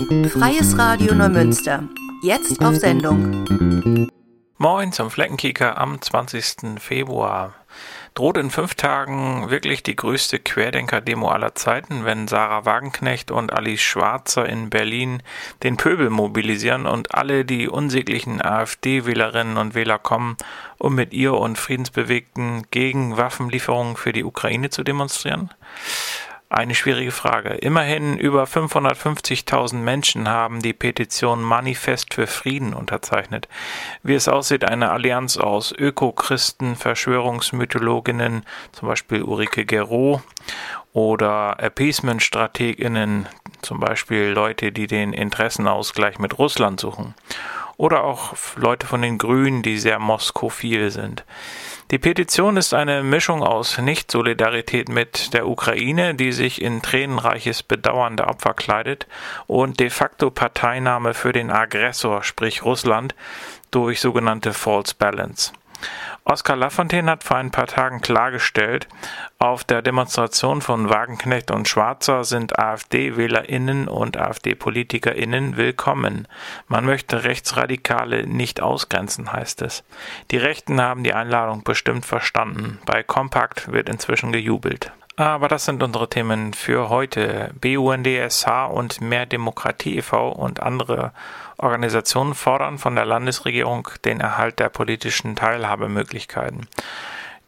Freies Radio Neumünster. Jetzt auf Sendung. Moin zum Fleckenkicker am 20. Februar. Droht in fünf Tagen wirklich die größte Querdenker-Demo aller Zeiten, wenn Sarah Wagenknecht und Alice Schwarzer in Berlin den Pöbel mobilisieren und alle die unsäglichen AfD-Wählerinnen und Wähler kommen, um mit ihr und Friedensbewegten gegen Waffenlieferungen für die Ukraine zu demonstrieren? Eine schwierige Frage. Immerhin über 550.000 Menschen haben die Petition Manifest für Frieden unterzeichnet. Wie es aussieht, eine Allianz aus Öko-Christen, Verschwörungsmythologinnen, zum Beispiel Ulrike Gero, oder Appeasement-StrategInnen, zum Beispiel Leute, die den Interessenausgleich mit Russland suchen. Oder auch Leute von den Grünen, die sehr moskophil sind. Die Petition ist eine Mischung aus Nicht-Solidarität mit der Ukraine, die sich in tränenreiches Bedauern der Opfer kleidet, und de facto Parteinahme für den Aggressor, sprich Russland, durch sogenannte False Balance. Oskar Lafontaine hat vor ein paar Tagen klargestellt, auf der Demonstration von Wagenknecht und Schwarzer sind AfD-WählerInnen und AfD-PolitikerInnen willkommen. Man möchte Rechtsradikale nicht ausgrenzen, heißt es. Die Rechten haben die Einladung bestimmt verstanden. Bei Kompakt wird inzwischen gejubelt. Aber das sind unsere Themen für heute. BUNDSH und Mehr Demokratie e.V. und andere Organisationen fordern von der Landesregierung den Erhalt der politischen Teilhabemöglichkeiten.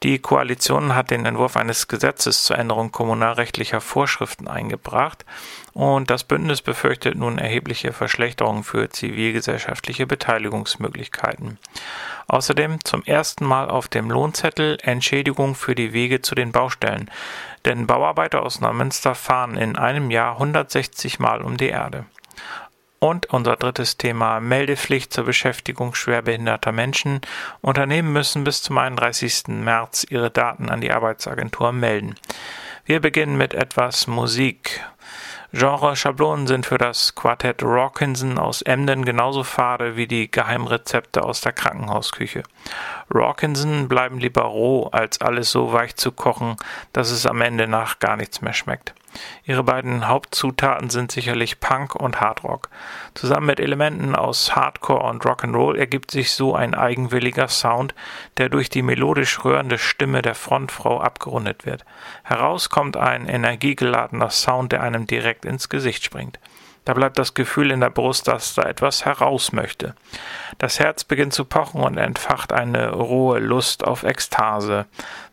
Die Koalition hat den Entwurf eines Gesetzes zur Änderung kommunalrechtlicher Vorschriften eingebracht und das Bündnis befürchtet nun erhebliche Verschlechterungen für zivilgesellschaftliche Beteiligungsmöglichkeiten. Außerdem zum ersten Mal auf dem Lohnzettel Entschädigung für die Wege zu den Baustellen, denn Bauarbeiter aus Neumünster fahren in einem Jahr 160 Mal um die Erde. Und unser drittes Thema Meldepflicht zur Beschäftigung schwerbehinderter Menschen. Unternehmen müssen bis zum 31. März ihre Daten an die Arbeitsagentur melden. Wir beginnen mit etwas Musik. Genre-Schablonen sind für das Quartett Rawkinson aus Emden genauso fade wie die Geheimrezepte aus der Krankenhausküche. Rawkinson bleiben lieber roh, als alles so weich zu kochen, dass es am Ende nach gar nichts mehr schmeckt. Ihre beiden Hauptzutaten sind sicherlich Punk und Hardrock. Zusammen mit Elementen aus Hardcore und Rock'n'Roll ergibt sich so ein eigenwilliger Sound, der durch die melodisch rührende Stimme der Frontfrau abgerundet wird. Heraus kommt ein energiegeladener Sound, der einem direkt ins Gesicht springt. Da bleibt das Gefühl in der Brust, dass da etwas heraus möchte. Das Herz beginnt zu pochen und entfacht eine rohe Lust auf Ekstase.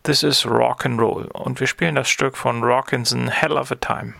This is Rock and Roll und wir spielen das Stück von Rockinson Hell of a Time.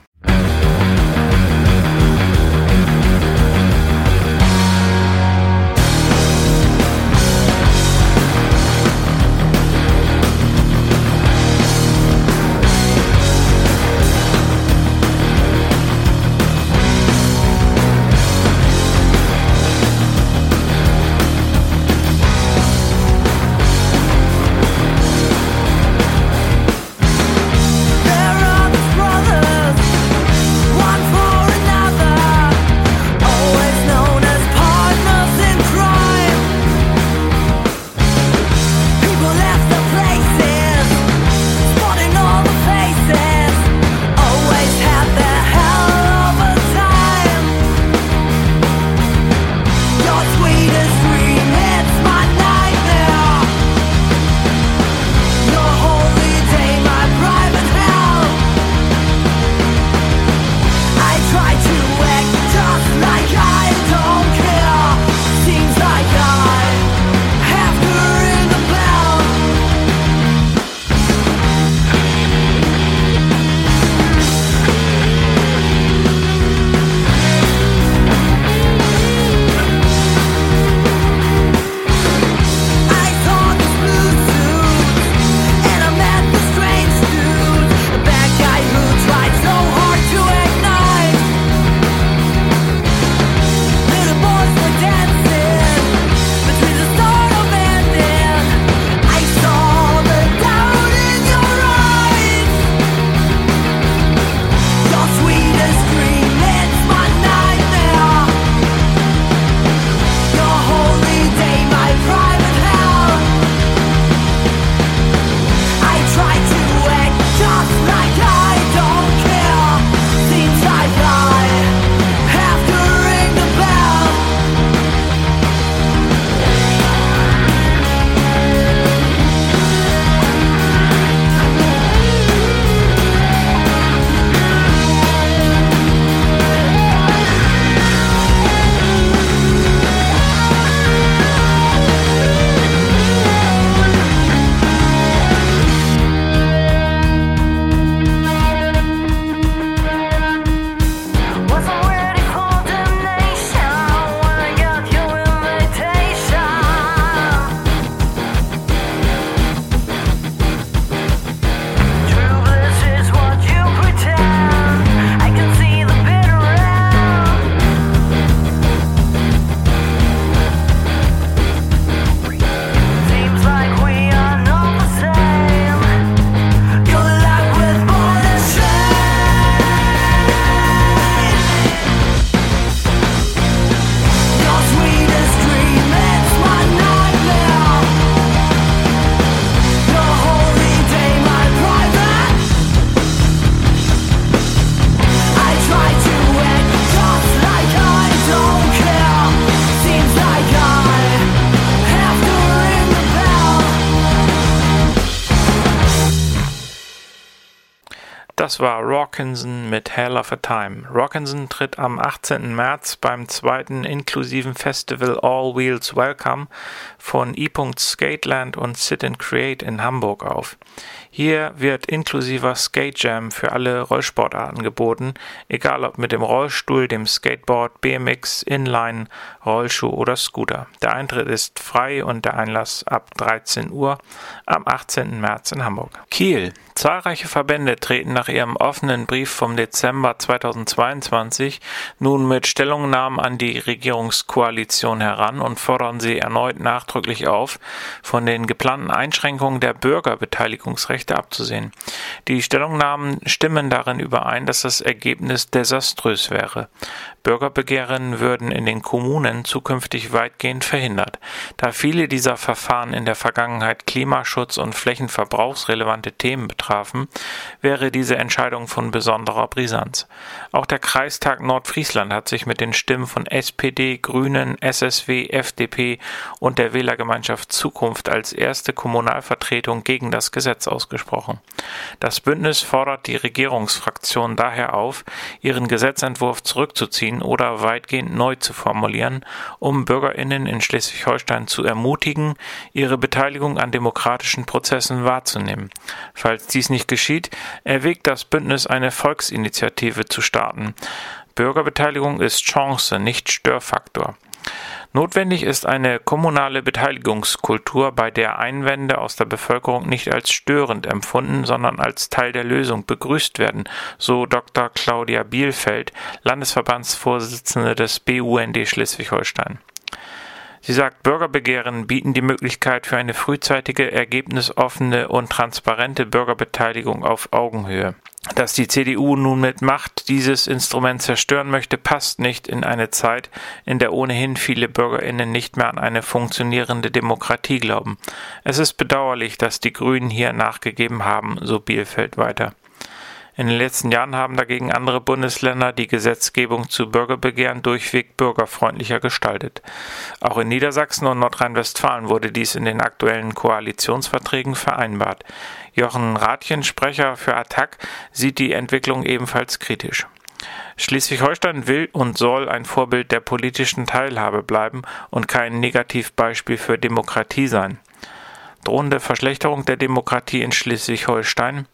Das war Rawkinson mit Hell of a Time. Rawkinson tritt am 18. März beim zweiten inklusiven Festival All Wheels Welcome von E. Skateland und Sit and Create in Hamburg auf. Hier wird inklusiver Skate Jam für alle Rollsportarten geboten, egal ob mit dem Rollstuhl, dem Skateboard, BMX, Inline, Rollschuh oder Scooter. Der Eintritt ist frei und der Einlass ab 13 Uhr am 18. März in Hamburg. Kiel. Zahlreiche Verbände treten nach ihrem offenen Brief vom Dezember 2022 nun mit Stellungnahmen an die Regierungskoalition heran und fordern sie erneut nachdrücklich auf, von den geplanten Einschränkungen der Bürgerbeteiligungsrechte abzusehen. Die Stellungnahmen stimmen darin überein, dass das Ergebnis desaströs wäre. Bürgerbegehren würden in den Kommunen zukünftig weitgehend verhindert. Da viele dieser Verfahren in der Vergangenheit Klimaschutz und flächenverbrauchsrelevante Themen betrafen, wäre diese Entscheidung von besonderer Brisanz. Auch der Kreistag Nordfriesland hat sich mit den Stimmen von SPD, Grünen, SSW, FDP und der Wählergemeinschaft Zukunft als erste Kommunalvertretung gegen das Gesetz ausgesprochen. Das Bündnis fordert die Regierungsfraktion daher auf, ihren Gesetzentwurf zurückzuziehen oder weitgehend neu zu formulieren, um Bürgerinnen in Schleswig-Holstein zu ermutigen, ihre Beteiligung an demokratischen Prozessen wahrzunehmen. Falls dies nicht geschieht, erwägt das Bündnis eine Volksinitiative zu starten. Bürgerbeteiligung ist Chance, nicht Störfaktor. Notwendig ist eine kommunale Beteiligungskultur, bei der Einwände aus der Bevölkerung nicht als störend empfunden, sondern als Teil der Lösung begrüßt werden, so Dr. Claudia Bielfeld, Landesverbandsvorsitzende des BUND Schleswig-Holstein. Sie sagt, Bürgerbegehren bieten die Möglichkeit für eine frühzeitige, ergebnisoffene und transparente Bürgerbeteiligung auf Augenhöhe. Dass die CDU nun mit Macht dieses Instrument zerstören möchte, passt nicht in eine Zeit, in der ohnehin viele Bürgerinnen nicht mehr an eine funktionierende Demokratie glauben. Es ist bedauerlich, dass die Grünen hier nachgegeben haben, so Bielfeld weiter. In den letzten Jahren haben dagegen andere Bundesländer die Gesetzgebung zu Bürgerbegehren durchweg bürgerfreundlicher gestaltet. Auch in Niedersachsen und Nordrhein-Westfalen wurde dies in den aktuellen Koalitionsverträgen vereinbart. Jochen Rathjen, Sprecher für Attac, sieht die Entwicklung ebenfalls kritisch. Schleswig-Holstein will und soll ein Vorbild der politischen Teilhabe bleiben und kein Negativbeispiel für Demokratie sein. Drohende Verschlechterung der Demokratie in Schleswig-Holstein.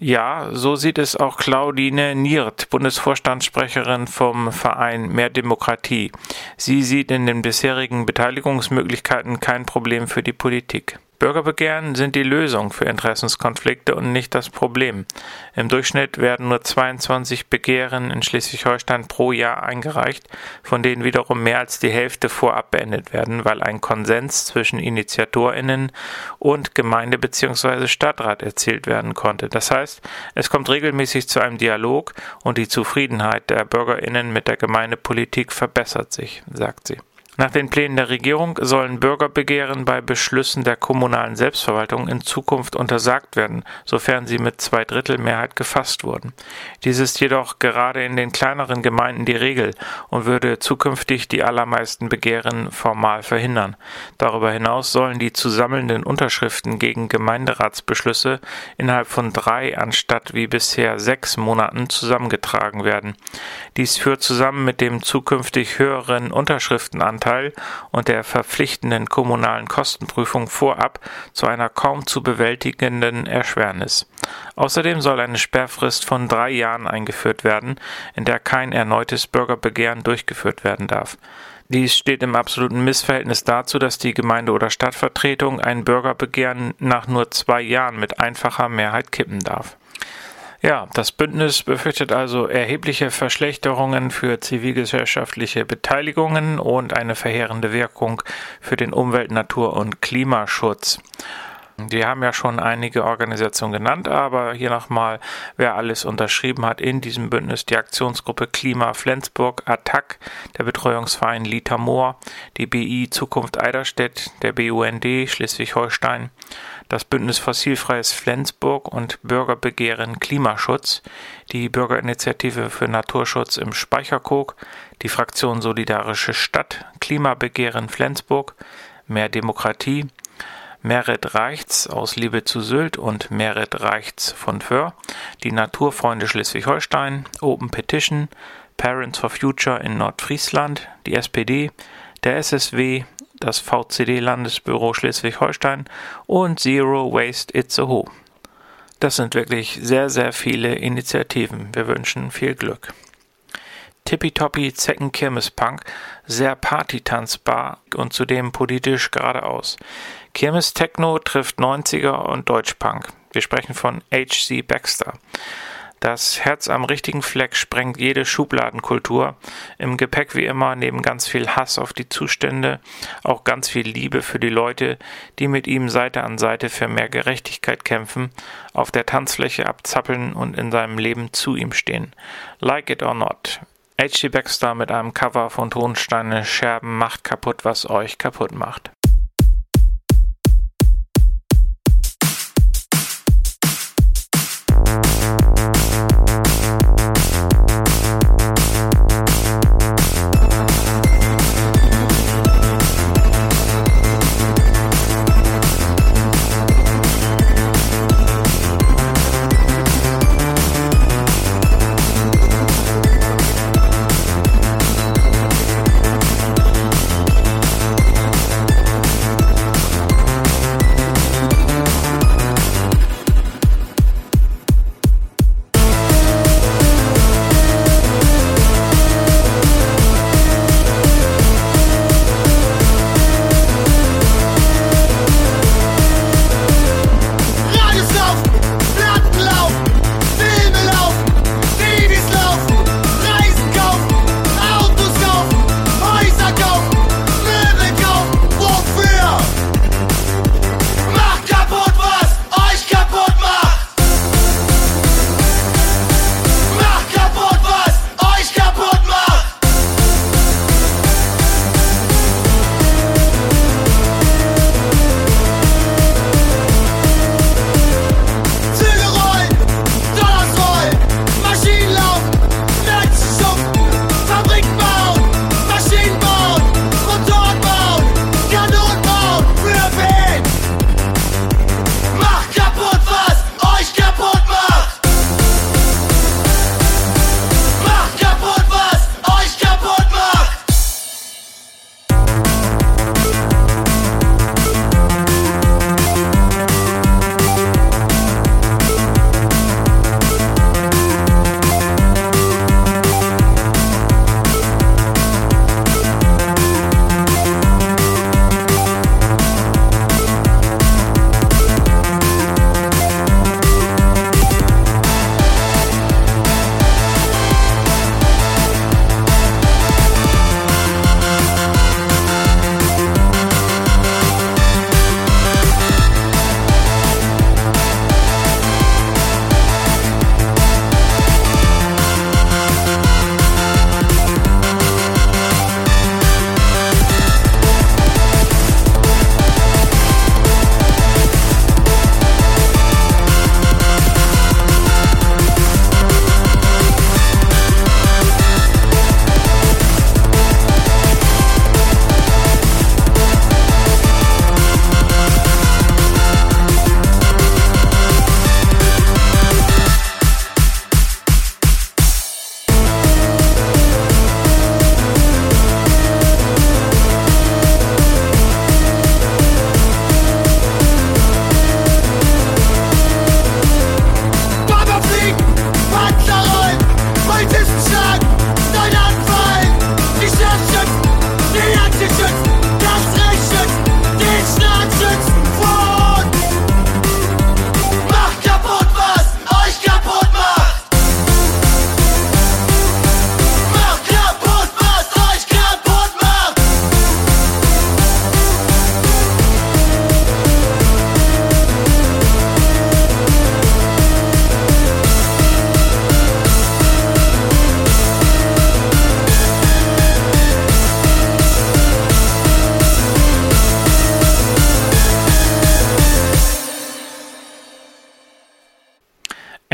Ja, so sieht es auch Claudine Niert, Bundesvorstandssprecherin vom Verein Mehr Demokratie. Sie sieht in den bisherigen Beteiligungsmöglichkeiten kein Problem für die Politik. Bürgerbegehren sind die Lösung für Interessenskonflikte und nicht das Problem. Im Durchschnitt werden nur 22 Begehren in Schleswig-Holstein pro Jahr eingereicht, von denen wiederum mehr als die Hälfte vorab beendet werden, weil ein Konsens zwischen Initiatorinnen und Gemeinde bzw. Stadtrat erzielt werden konnte. Das heißt, es kommt regelmäßig zu einem Dialog und die Zufriedenheit der Bürgerinnen mit der Gemeindepolitik verbessert sich, sagt sie. Nach den Plänen der Regierung sollen Bürgerbegehren bei Beschlüssen der kommunalen Selbstverwaltung in Zukunft untersagt werden, sofern sie mit Zweidrittelmehrheit gefasst wurden. Dies ist jedoch gerade in den kleineren Gemeinden die Regel und würde zukünftig die allermeisten Begehren formal verhindern. Darüber hinaus sollen die zu sammelnden Unterschriften gegen Gemeinderatsbeschlüsse innerhalb von drei anstatt wie bisher sechs Monaten zusammengetragen werden. Dies führt zusammen mit dem zukünftig höheren Unterschriftenanteil Anteil und der verpflichtenden kommunalen Kostenprüfung vorab zu einer kaum zu bewältigenden Erschwernis. Außerdem soll eine Sperrfrist von drei Jahren eingeführt werden, in der kein erneutes Bürgerbegehren durchgeführt werden darf. Dies steht im absoluten Missverhältnis dazu, dass die Gemeinde- oder Stadtvertretung ein Bürgerbegehren nach nur zwei Jahren mit einfacher Mehrheit kippen darf. Ja, das Bündnis befürchtet also erhebliche Verschlechterungen für zivilgesellschaftliche Beteiligungen und eine verheerende Wirkung für den Umwelt-, Natur- und Klimaschutz. Die haben ja schon einige Organisationen genannt, aber hier nochmal, wer alles unterschrieben hat in diesem Bündnis, die Aktionsgruppe Klima Flensburg, ATTAC, der Betreuungsverein Lita Moor, die BI Zukunft Eiderstedt, der BUND Schleswig-Holstein, das Bündnis Fossilfreies Flensburg und Bürgerbegehren Klimaschutz, die Bürgerinitiative für Naturschutz im Speicherkog, die Fraktion Solidarische Stadt, Klimabegehren Flensburg, Mehr Demokratie, Merit Reichts aus Liebe zu Sylt und Merit Reichts von Föhr, die Naturfreunde Schleswig-Holstein, Open Petition, Parents for Future in Nordfriesland, die SPD, der SSW, das VCD-Landesbüro Schleswig-Holstein und Zero Waste Itzehoe. Das sind wirklich sehr, sehr viele Initiativen. Wir wünschen viel Glück. Tippitoppi Zecken Kirmespunk, sehr partytanzbar und zudem politisch geradeaus. Kirmes Techno trifft 90er und Deutschpunk. Wir sprechen von H.C. Baxter. Das Herz am richtigen Fleck sprengt jede Schubladenkultur. Im Gepäck wie immer neben ganz viel Hass auf die Zustände auch ganz viel Liebe für die Leute, die mit ihm Seite an Seite für mehr Gerechtigkeit kämpfen, auf der Tanzfläche abzappeln und in seinem Leben zu ihm stehen. Like it or not. H.G. Baxter mit einem Cover von Tonsteine Scherben macht kaputt, was euch kaputt macht.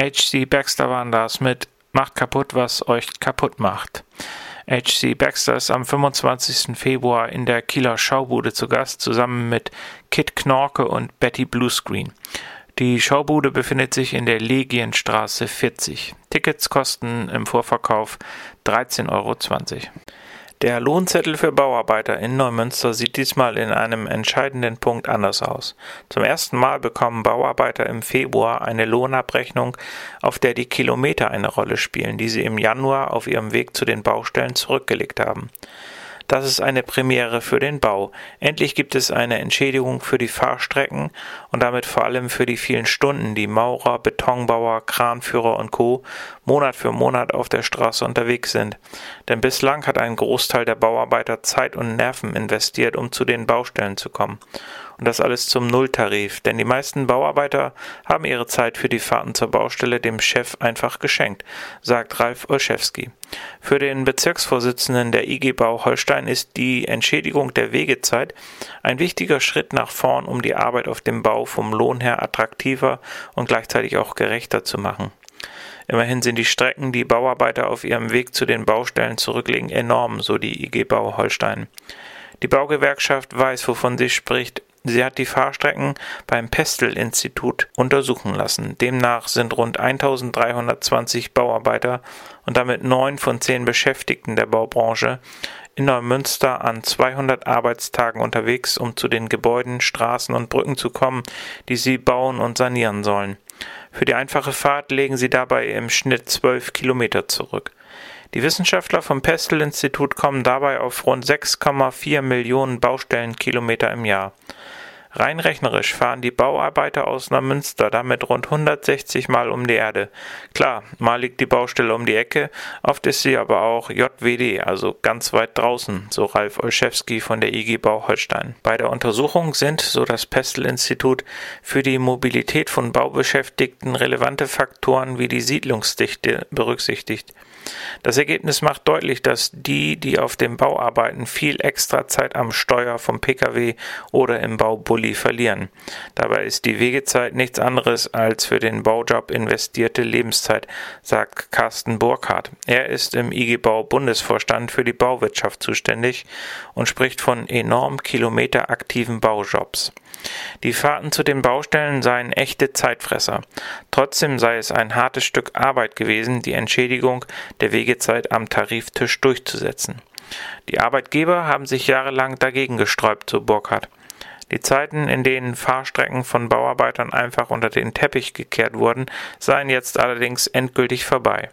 H.C. Baxter waren das mit Macht kaputt, was euch kaputt macht. HC Baxter ist am 25. Februar in der Kieler Schaubude zu Gast, zusammen mit Kit Knorke und Betty Bluescreen. Die Schaubude befindet sich in der Legienstraße 40. Tickets kosten im Vorverkauf 13,20 Euro. Der Lohnzettel für Bauarbeiter in Neumünster sieht diesmal in einem entscheidenden Punkt anders aus. Zum ersten Mal bekommen Bauarbeiter im Februar eine Lohnabrechnung, auf der die Kilometer eine Rolle spielen, die sie im Januar auf ihrem Weg zu den Baustellen zurückgelegt haben. Das ist eine Premiere für den Bau. Endlich gibt es eine Entschädigung für die Fahrstrecken und damit vor allem für die vielen Stunden, die Maurer, Betonbauer, Kranführer und Co. Monat für Monat auf der Straße unterwegs sind. Denn bislang hat ein Großteil der Bauarbeiter Zeit und Nerven investiert, um zu den Baustellen zu kommen. Und das alles zum Nulltarif, denn die meisten Bauarbeiter haben ihre Zeit für die Fahrten zur Baustelle dem Chef einfach geschenkt, sagt Ralf Olszewski. Für den Bezirksvorsitzenden der IG Bau Holstein ist die Entschädigung der Wegezeit ein wichtiger Schritt nach vorn, um die Arbeit auf dem Bau vom Lohn her attraktiver und gleichzeitig auch gerechter zu machen. Immerhin sind die Strecken, die Bauarbeiter auf ihrem Weg zu den Baustellen zurücklegen, enorm, so die IG Bau Holstein. Die Baugewerkschaft weiß, wovon sie spricht. Sie hat die Fahrstrecken beim Pestel-Institut untersuchen lassen. Demnach sind rund 1320 Bauarbeiter und damit neun von zehn Beschäftigten der Baubranche in Neumünster an 200 Arbeitstagen unterwegs, um zu den Gebäuden, Straßen und Brücken zu kommen, die sie bauen und sanieren sollen. Für die einfache Fahrt legen sie dabei im Schnitt zwölf Kilometer zurück. Die Wissenschaftler vom Pestel-Institut kommen dabei auf rund 6,4 Millionen Baustellenkilometer im Jahr. Rein rechnerisch fahren die Bauarbeiter aus Neumünster damit rund 160 Mal um die Erde. Klar, mal liegt die Baustelle um die Ecke, oft ist sie aber auch JWD, also ganz weit draußen, so Ralf Olszewski von der IG Bau Holstein. Bei der Untersuchung sind, so das Pestel-Institut, für die Mobilität von Baubeschäftigten relevante Faktoren wie die Siedlungsdichte berücksichtigt. Das Ergebnis macht deutlich, dass die, die auf dem Bau arbeiten, viel extra Zeit am Steuer vom Pkw oder im Baubully verlieren. Dabei ist die Wegezeit nichts anderes als für den Baujob investierte Lebenszeit, sagt Carsten Burkhardt. Er ist im IG Bau Bundesvorstand für die Bauwirtschaft zuständig und spricht von enorm kilometeraktiven Baujobs. Die Fahrten zu den Baustellen seien echte Zeitfresser. Trotzdem sei es ein hartes Stück Arbeit gewesen, die Entschädigung der Wegezeit am Tariftisch durchzusetzen. Die Arbeitgeber haben sich jahrelang dagegen gesträubt, so Burkhardt. Die Zeiten, in denen Fahrstrecken von Bauarbeitern einfach unter den Teppich gekehrt wurden, seien jetzt allerdings endgültig vorbei.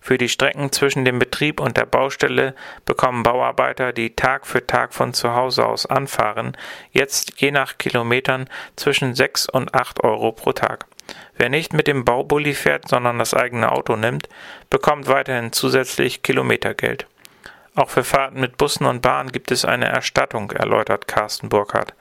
Für die Strecken zwischen dem Betrieb und der Baustelle bekommen Bauarbeiter, die Tag für Tag von zu Hause aus anfahren, jetzt je nach Kilometern zwischen 6 und 8 Euro pro Tag. Wer nicht mit dem Baubully fährt, sondern das eigene Auto nimmt, bekommt weiterhin zusätzlich Kilometergeld. Auch für Fahrten mit Bussen und Bahnen gibt es eine Erstattung, erläutert Carsten Burkhardt.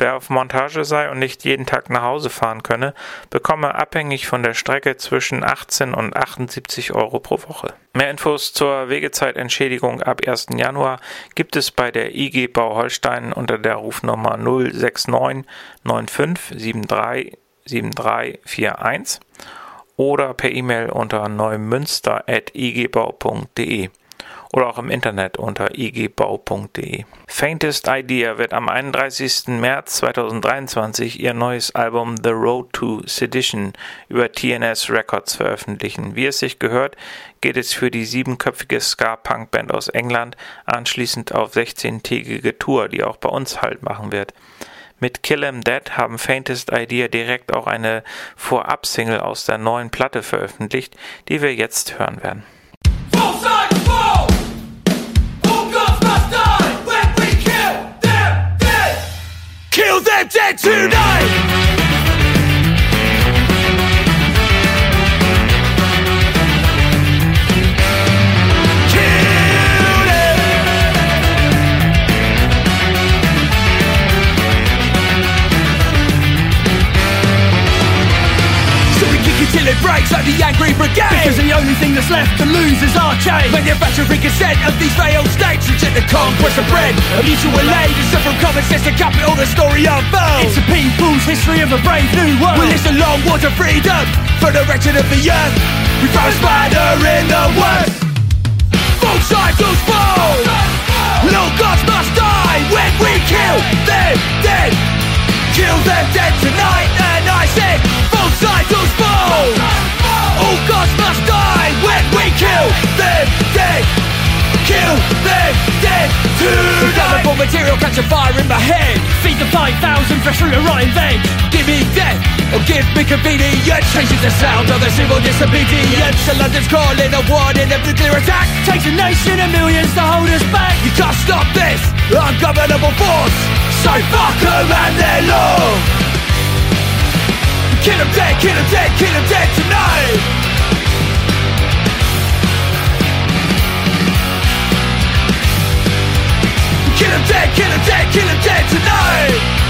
Wer auf Montage sei und nicht jeden Tag nach Hause fahren könne, bekomme abhängig von der Strecke zwischen 18 und 78 Euro pro Woche. Mehr Infos zur Wegezeitentschädigung ab 1. Januar gibt es bei der IG Bau Holstein unter der Rufnummer 069 95 73 7341 oder per E-Mail unter neumünster.igbau.de oder auch im Internet unter igbau.de. Faintest Idea wird am 31. März 2023 ihr neues Album The Road to Sedition über TNS Records veröffentlichen. Wie es sich gehört, geht es für die siebenköpfige Ska-Punk-Band aus England anschließend auf 16-tägige Tour, die auch bei uns Halt machen wird. Mit Kill 'Em Dead haben Faintest Idea direkt auch eine Vorab-Single aus der neuen Platte veröffentlicht, die wir jetzt hören werden. Kill them dead tonight! Till it breaks like the angry brigade. Because the only thing that's left to lose is our chain. Manufacturing consent of these failed states Reject the conquest of bread. A mutual aid Instead from common sense to capital the story unfolds It's a people's history of a brave new world. We list a long war to freedom For the wretched of the earth. We found a spider in the worst them dead. Kill them dead tonight. Flammable material catch fire in my head. Feed the 5,000 fresh through a rotting vein. Give me death or give me convenience. Changes the sound of the civil disobedience. So London's calling a warning of nuclear attack. Takes a nation of millions to hold us back. You can't stop this ungovernable force. So fuck and their law. Kill them dead, kill them dead, kill dead tonight. Kill him dead, kill him dead, kill him dead tonight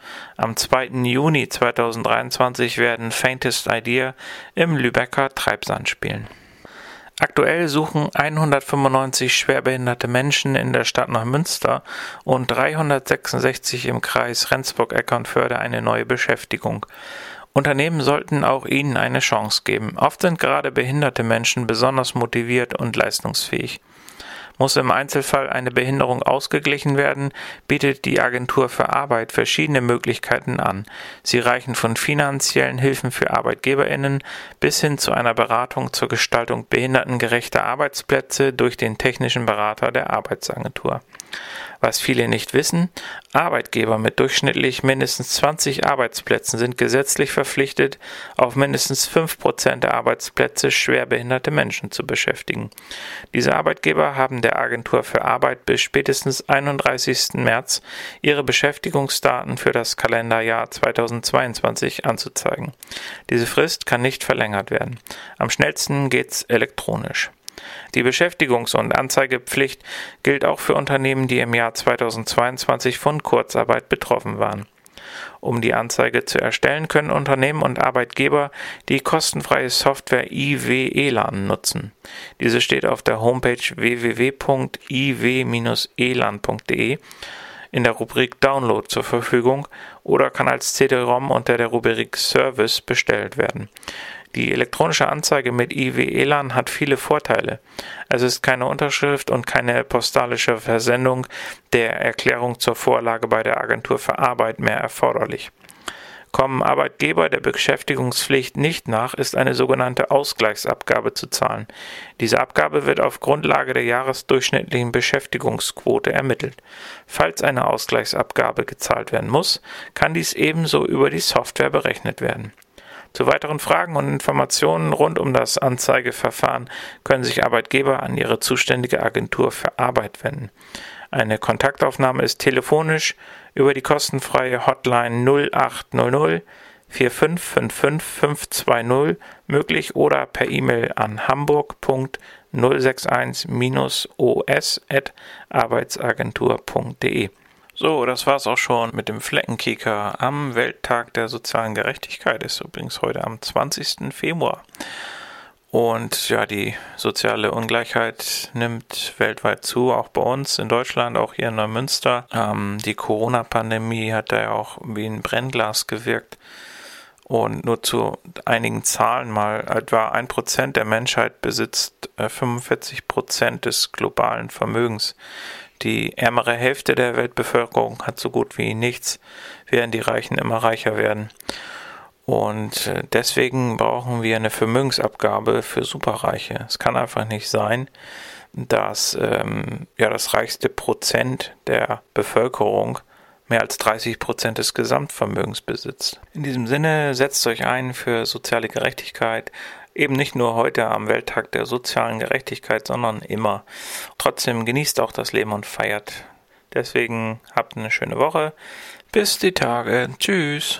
Am 2. Juni 2023 werden Faintest Idea im Lübecker Treibsand spielen. Aktuell suchen 195 schwerbehinderte Menschen in der Stadt nach Münster und 366 im Kreis Rendsburg-Eckernförde eine neue Beschäftigung. Unternehmen sollten auch ihnen eine Chance geben. Oft sind gerade behinderte Menschen besonders motiviert und leistungsfähig. Muss im Einzelfall eine Behinderung ausgeglichen werden, bietet die Agentur für Arbeit verschiedene Möglichkeiten an. Sie reichen von finanziellen Hilfen für Arbeitgeberinnen bis hin zu einer Beratung zur Gestaltung behindertengerechter Arbeitsplätze durch den technischen Berater der Arbeitsagentur. Was viele nicht wissen, Arbeitgeber mit durchschnittlich mindestens 20 Arbeitsplätzen sind gesetzlich verpflichtet, auf mindestens 5 Prozent der Arbeitsplätze schwerbehinderte Menschen zu beschäftigen. Diese Arbeitgeber haben der Agentur für Arbeit bis spätestens 31. März ihre Beschäftigungsdaten für das Kalenderjahr 2022 anzuzeigen. Diese Frist kann nicht verlängert werden. Am schnellsten geht's elektronisch. Die Beschäftigungs- und Anzeigepflicht gilt auch für Unternehmen, die im Jahr 2022 von Kurzarbeit betroffen waren. Um die Anzeige zu erstellen, können Unternehmen und Arbeitgeber die kostenfreie Software IW-ELAN nutzen. Diese steht auf der Homepage www.iw-elan.de in der Rubrik Download zur Verfügung oder kann als CD-ROM unter der Rubrik Service bestellt werden. Die elektronische Anzeige mit IW-ELAN hat viele Vorteile. Es ist keine Unterschrift und keine postalische Versendung der Erklärung zur Vorlage bei der Agentur für Arbeit mehr erforderlich. Kommen Arbeitgeber der Beschäftigungspflicht nicht nach, ist eine sogenannte Ausgleichsabgabe zu zahlen. Diese Abgabe wird auf Grundlage der jahresdurchschnittlichen Beschäftigungsquote ermittelt. Falls eine Ausgleichsabgabe gezahlt werden muss, kann dies ebenso über die Software berechnet werden. Zu weiteren Fragen und Informationen rund um das Anzeigeverfahren können sich Arbeitgeber an ihre zuständige Agentur für Arbeit wenden. Eine Kontaktaufnahme ist telefonisch über die kostenfreie Hotline 0800 4555 520 möglich oder per E-Mail an hamburg.061-os.arbeitsagentur.de. So, das war's auch schon mit dem Fleckenkicker am Welttag der sozialen Gerechtigkeit. Ist übrigens heute am 20. Februar. Und ja, die soziale Ungleichheit nimmt weltweit zu, auch bei uns in Deutschland, auch hier in Neumünster. Ähm, die Corona-Pandemie hat da ja auch wie ein Brennglas gewirkt. Und nur zu einigen Zahlen mal, etwa ein Prozent der Menschheit besitzt 45 äh, Prozent des globalen Vermögens. Die ärmere Hälfte der Weltbevölkerung hat so gut wie nichts, während die Reichen immer reicher werden. Und äh, deswegen brauchen wir eine Vermögensabgabe für Superreiche. Es kann einfach nicht sein, dass ähm, ja, das reichste Prozent der Bevölkerung mehr als 30 Prozent des Gesamtvermögens besitzt. In diesem Sinne setzt euch ein für soziale Gerechtigkeit, eben nicht nur heute am Welttag der sozialen Gerechtigkeit, sondern immer. Trotzdem genießt auch das Leben und feiert. Deswegen habt eine schöne Woche. Bis die Tage. Tschüss.